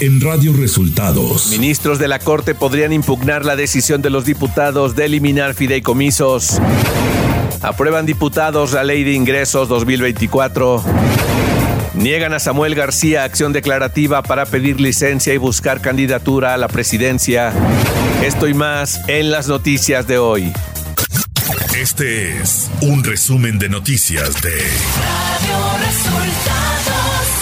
en Radio Resultados. Ministros de la Corte podrían impugnar la decisión de los diputados de eliminar fideicomisos. Aprueban diputados la Ley de Ingresos 2024. Niegan a Samuel García acción declarativa para pedir licencia y buscar candidatura a la presidencia. Esto y más en las noticias de hoy. Este es un resumen de noticias de Radio Resultados.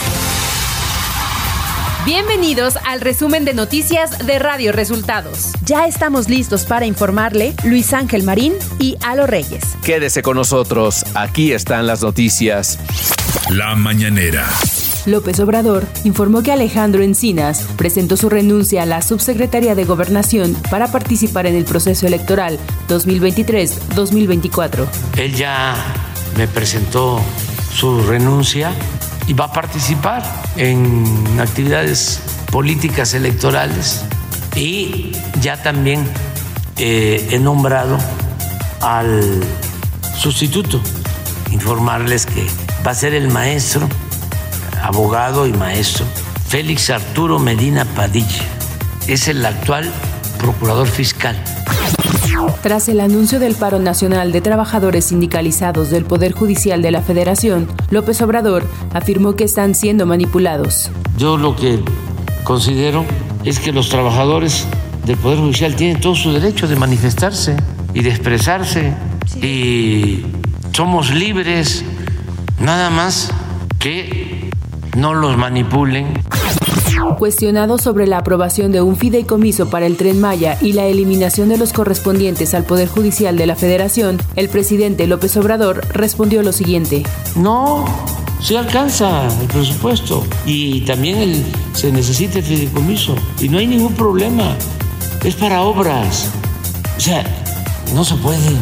Bienvenidos al resumen de noticias de Radio Resultados. Ya estamos listos para informarle Luis Ángel Marín y Alo Reyes. Quédese con nosotros, aquí están las noticias. La mañanera. López Obrador informó que Alejandro Encinas presentó su renuncia a la subsecretaría de Gobernación para participar en el proceso electoral 2023-2024. Él ya me presentó su renuncia y va a participar en actividades políticas electorales y ya también eh, he nombrado al sustituto, informarles que va a ser el maestro, abogado y maestro, Félix Arturo Medina Padilla. Es el actual procurador fiscal tras el anuncio del paro nacional de trabajadores sindicalizados del Poder Judicial de la Federación, López Obrador afirmó que están siendo manipulados. Yo lo que considero es que los trabajadores del Poder Judicial tienen todo su derecho de manifestarse y de expresarse y somos libres, nada más que no los manipulen. Cuestionado sobre la aprobación de un fideicomiso para el tren Maya y la eliminación de los correspondientes al Poder Judicial de la Federación, el presidente López Obrador respondió lo siguiente. No, se alcanza el presupuesto y también se necesita el fideicomiso y no hay ningún problema. Es para obras. O sea, no se puede.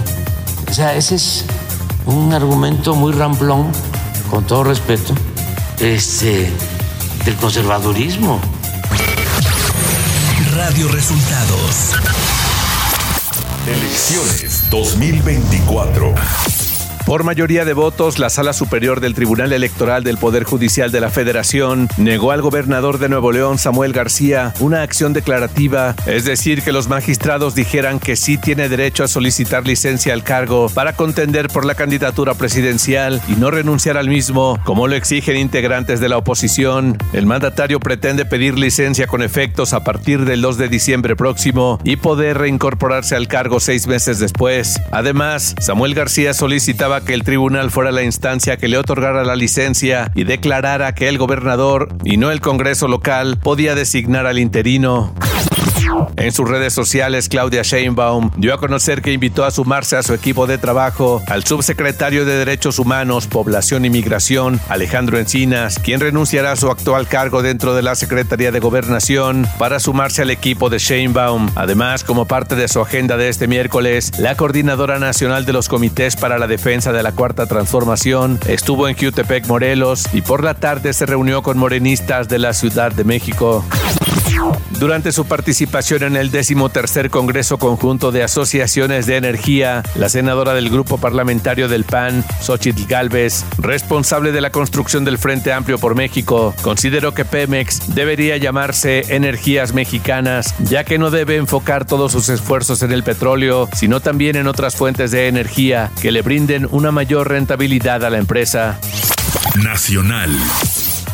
O sea, ese es un argumento muy ramplón, con todo respeto. Este del conservadurismo. Radio Resultados. Elecciones 2024. Por mayoría de votos, la Sala Superior del Tribunal Electoral del Poder Judicial de la Federación negó al gobernador de Nuevo León, Samuel García, una acción declarativa, es decir, que los magistrados dijeran que sí tiene derecho a solicitar licencia al cargo para contender por la candidatura presidencial y no renunciar al mismo, como lo exigen integrantes de la oposición. El mandatario pretende pedir licencia con efectos a partir del 2 de diciembre próximo y poder reincorporarse al cargo seis meses después. Además, Samuel García solicitaba que el tribunal fuera la instancia que le otorgara la licencia y declarara que el gobernador y no el Congreso local podía designar al interino. En sus redes sociales, Claudia Sheinbaum dio a conocer que invitó a sumarse a su equipo de trabajo al subsecretario de Derechos Humanos, Población y Migración, Alejandro Encinas, quien renunciará a su actual cargo dentro de la Secretaría de Gobernación para sumarse al equipo de Sheinbaum. Además, como parte de su agenda de este miércoles, la Coordinadora Nacional de los Comités para la Defensa de la Cuarta Transformación estuvo en Jutepec, Morelos, y por la tarde se reunió con morenistas de la Ciudad de México. Durante su participación en el tercer Congreso Conjunto de Asociaciones de Energía, la senadora del Grupo Parlamentario del PAN, Xochitl Galvez, responsable de la construcción del Frente Amplio por México, consideró que Pemex debería llamarse Energías Mexicanas, ya que no debe enfocar todos sus esfuerzos en el petróleo, sino también en otras fuentes de energía que le brinden una mayor rentabilidad a la empresa. Nacional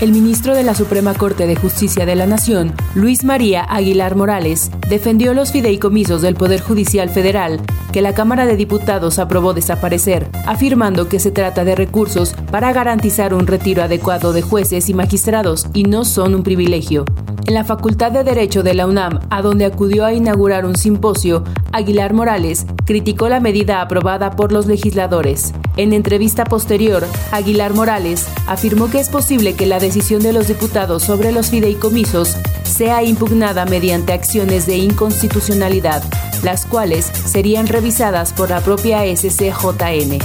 el ministro de la Suprema Corte de Justicia de la Nación, Luis María Aguilar Morales, defendió los fideicomisos del Poder Judicial Federal que la Cámara de Diputados aprobó desaparecer, afirmando que se trata de recursos para garantizar un retiro adecuado de jueces y magistrados y no son un privilegio. En la Facultad de Derecho de la UNAM, a donde acudió a inaugurar un simposio, Aguilar Morales criticó la medida aprobada por los legisladores. En entrevista posterior, Aguilar Morales afirmó que es posible que la decisión de los diputados sobre los fideicomisos sea impugnada mediante acciones de inconstitucionalidad, las cuales serían revisadas por la propia SCJN.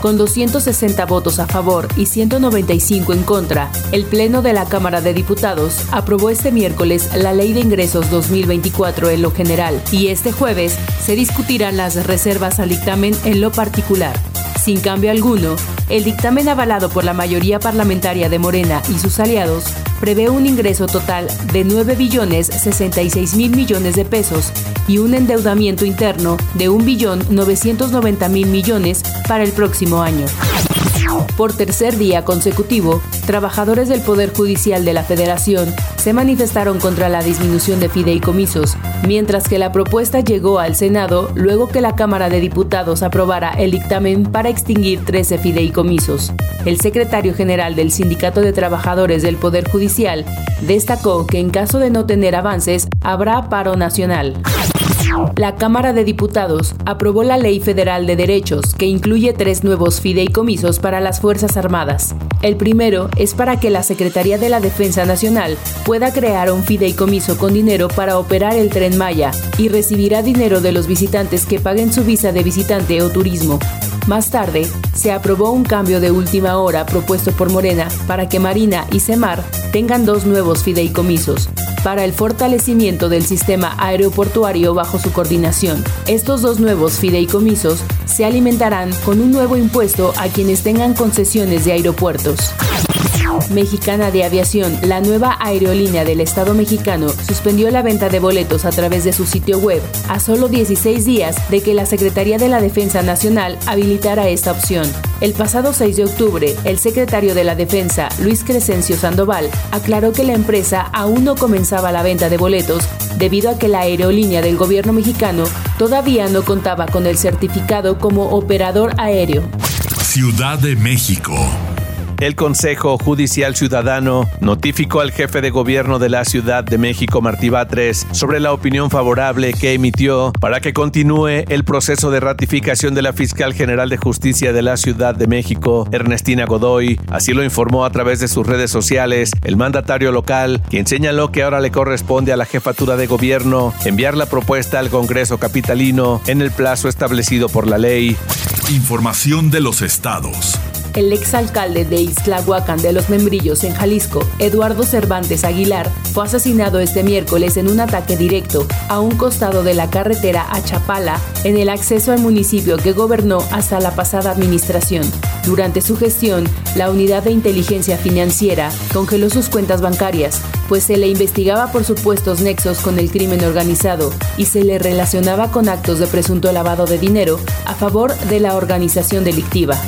Con 260 votos a favor y 195 en contra, el Pleno de la Cámara de Diputados aprobó este miércoles la Ley de Ingresos 2024 en lo general y este jueves se discutirán las reservas al dictamen en lo particular. Sin cambio alguno, El dictamen avalado por la mayoría parlamentaria de Morena y sus aliados prevé un ingreso total de 9 billones 66 mil millones de pesos y un endeudamiento interno de 1 billón 990 mil millones para el próximo año. Por tercer día consecutivo, trabajadores del Poder Judicial de la Federación se manifestaron contra la disminución de fideicomisos, mientras que la propuesta llegó al Senado luego que la Cámara de Diputados aprobara el dictamen para extinguir 13 fideicomisos. El secretario general del Sindicato de Trabajadores del Poder Judicial destacó que en caso de no tener avances, habrá paro nacional. La Cámara de Diputados aprobó la Ley Federal de Derechos, que incluye tres nuevos fideicomisos para las Fuerzas Armadas. El primero es para que la Secretaría de la Defensa Nacional pueda crear un fideicomiso con dinero para operar el tren Maya y recibirá dinero de los visitantes que paguen su visa de visitante o turismo. Más tarde, se aprobó un cambio de última hora propuesto por Morena para que Marina y Semar tengan dos nuevos fideicomisos para el fortalecimiento del sistema aeroportuario bajo su coordinación. Estos dos nuevos fideicomisos se alimentarán con un nuevo impuesto a quienes tengan concesiones de aeropuertos. Mexicana de Aviación, la nueva aerolínea del Estado mexicano, suspendió la venta de boletos a través de su sitio web a solo 16 días de que la Secretaría de la Defensa Nacional habilitara esta opción. El pasado 6 de octubre, el secretario de la Defensa, Luis Crescencio Sandoval, aclaró que la empresa aún no comenzaba la venta de boletos debido a que la aerolínea del gobierno mexicano todavía no contaba con el certificado como operador aéreo. Ciudad de México. El Consejo Judicial Ciudadano notificó al jefe de gobierno de la Ciudad de México, Martí Batres, sobre la opinión favorable que emitió para que continúe el proceso de ratificación de la fiscal general de justicia de la Ciudad de México, Ernestina Godoy. Así lo informó a través de sus redes sociales el mandatario local, quien señaló que ahora le corresponde a la jefatura de gobierno enviar la propuesta al Congreso Capitalino en el plazo establecido por la ley. Información de los estados el exalcalde de Ixtlahuacán de los Membrillos en Jalisco, Eduardo Cervantes Aguilar, fue asesinado este miércoles en un ataque directo a un costado de la carretera a Chapala en el acceso al municipio que gobernó hasta la pasada administración. Durante su gestión, la unidad de inteligencia financiera congeló sus cuentas bancarias, pues se le investigaba por supuestos nexos con el crimen organizado y se le relacionaba con actos de presunto lavado de dinero a favor de la organización delictiva.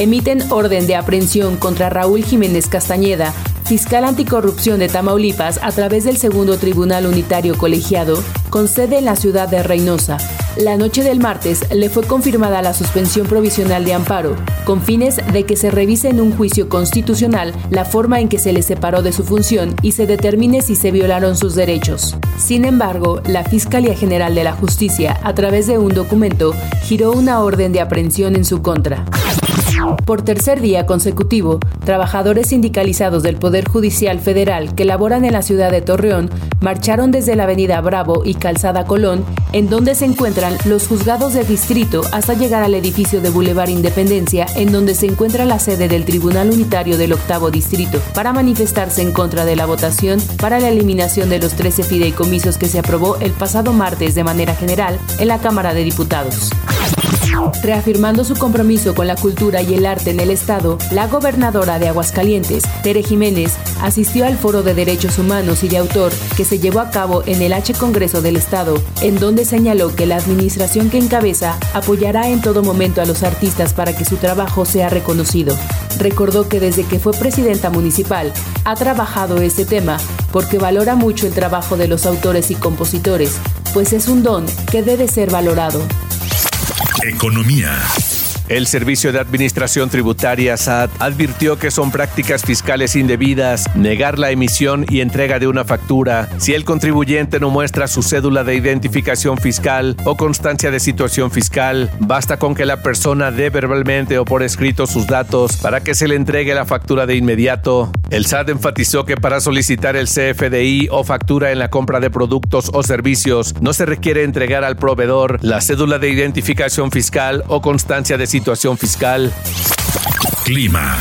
Emiten orden de aprehensión contra Raúl Jiménez Castañeda, fiscal anticorrupción de Tamaulipas, a través del segundo Tribunal Unitario Colegiado, con sede en la ciudad de Reynosa. La noche del martes le fue confirmada la suspensión provisional de amparo, con fines de que se revise en un juicio constitucional la forma en que se le separó de su función y se determine si se violaron sus derechos. Sin embargo, la Fiscalía General de la Justicia, a través de un documento, giró una orden de aprehensión en su contra. Por tercer día consecutivo, trabajadores sindicalizados del Poder Judicial Federal que laboran en la ciudad de Torreón marcharon desde la avenida Bravo y Calzada Colón, en donde se encuentran los juzgados de distrito, hasta llegar al edificio de Boulevard Independencia, en donde se encuentra la sede del Tribunal Unitario del Octavo Distrito, para manifestarse en contra de la votación para la eliminación de los 13 fideicomisos que se aprobó el pasado martes de manera general en la Cámara de Diputados. Reafirmando su compromiso con la cultura y el arte en el Estado, la gobernadora de Aguascalientes, Tere Jiménez, asistió al Foro de Derechos Humanos y de Autor que se llevó a cabo en el H Congreso del Estado, en donde señaló que la administración que encabeza apoyará en todo momento a los artistas para que su trabajo sea reconocido. Recordó que desde que fue presidenta municipal ha trabajado este tema porque valora mucho el trabajo de los autores y compositores, pues es un don que debe ser valorado. Economía. El Servicio de Administración Tributaria SAT advirtió que son prácticas fiscales indebidas negar la emisión y entrega de una factura si el contribuyente no muestra su cédula de identificación fiscal o constancia de situación fiscal. Basta con que la persona dé verbalmente o por escrito sus datos para que se le entregue la factura de inmediato. El SAT enfatizó que para solicitar el CFDI o factura en la compra de productos o servicios no se requiere entregar al proveedor la cédula de identificación fiscal o constancia de situación fiscal. Clima.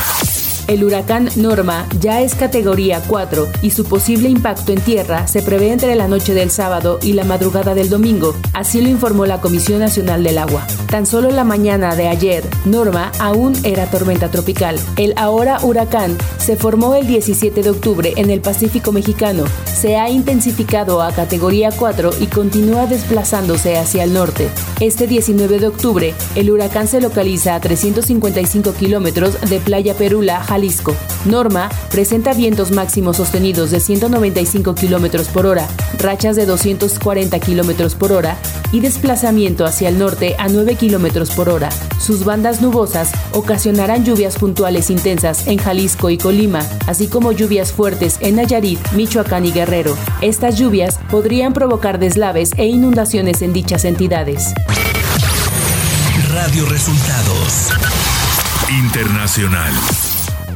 El huracán Norma ya es categoría 4 y su posible impacto en tierra se prevé entre la noche del sábado y la madrugada del domingo, así lo informó la Comisión Nacional del Agua. Tan solo la mañana de ayer, Norma aún era tormenta tropical. El ahora huracán se formó el 17 de octubre en el Pacífico mexicano, se ha intensificado a categoría 4 y continúa desplazándose hacia el norte. Este 19 de octubre, el huracán se localiza a 355 kilómetros de Playa Perula, Jalisco. Norma presenta vientos máximos sostenidos de 195 kilómetros por hora, rachas de 240 kilómetros por hora y desplazamiento hacia el norte a 9 kilómetros por hora. Sus bandas nubosas ocasionarán lluvias puntuales intensas en Jalisco y Colima, así como lluvias fuertes en Nayarit, Michoacán y Guerrero. Estas lluvias podrían provocar deslaves e inundaciones en dichas entidades. Radio Resultados Internacional.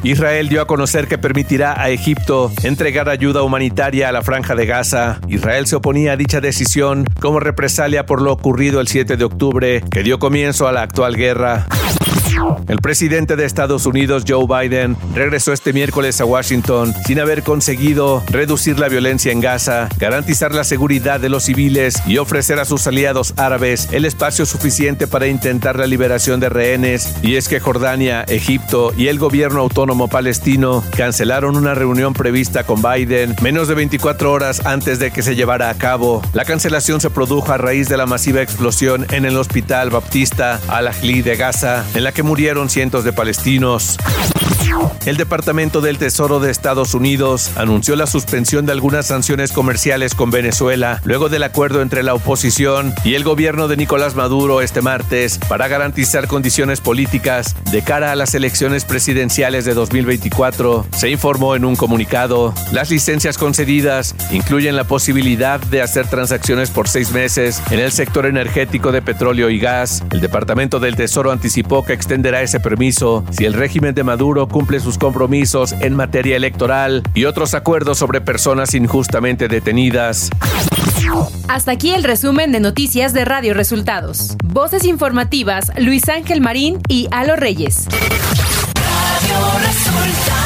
Israel dio a conocer que permitirá a Egipto entregar ayuda humanitaria a la franja de Gaza. Israel se oponía a dicha decisión como represalia por lo ocurrido el 7 de octubre, que dio comienzo a la actual guerra. El presidente de Estados Unidos, Joe Biden, regresó este miércoles a Washington sin haber conseguido reducir la violencia en Gaza, garantizar la seguridad de los civiles y ofrecer a sus aliados árabes el espacio suficiente para intentar la liberación de rehenes. Y es que Jordania, Egipto y el gobierno autónomo palestino cancelaron una reunión prevista con Biden menos de 24 horas antes de que se llevara a cabo. La cancelación se produjo a raíz de la masiva explosión en el hospital baptista Al-Ahli de Gaza, en la que murieron cientos de palestinos. El Departamento del Tesoro de Estados Unidos anunció la suspensión de algunas sanciones comerciales con Venezuela luego del acuerdo entre la oposición y el gobierno de Nicolás Maduro este martes para garantizar condiciones políticas de cara a las elecciones presidenciales de 2024. Se informó en un comunicado. Las licencias concedidas incluyen la posibilidad de hacer transacciones por seis meses en el sector energético de petróleo y gas. El Departamento del Tesoro anticipó que extenderá ese permiso si el régimen de Maduro cumple sus compromisos en materia electoral y otros acuerdos sobre personas injustamente detenidas. Hasta aquí el resumen de noticias de Radio Resultados. Voces informativas Luis Ángel Marín y Alo Reyes. Radio Resultados.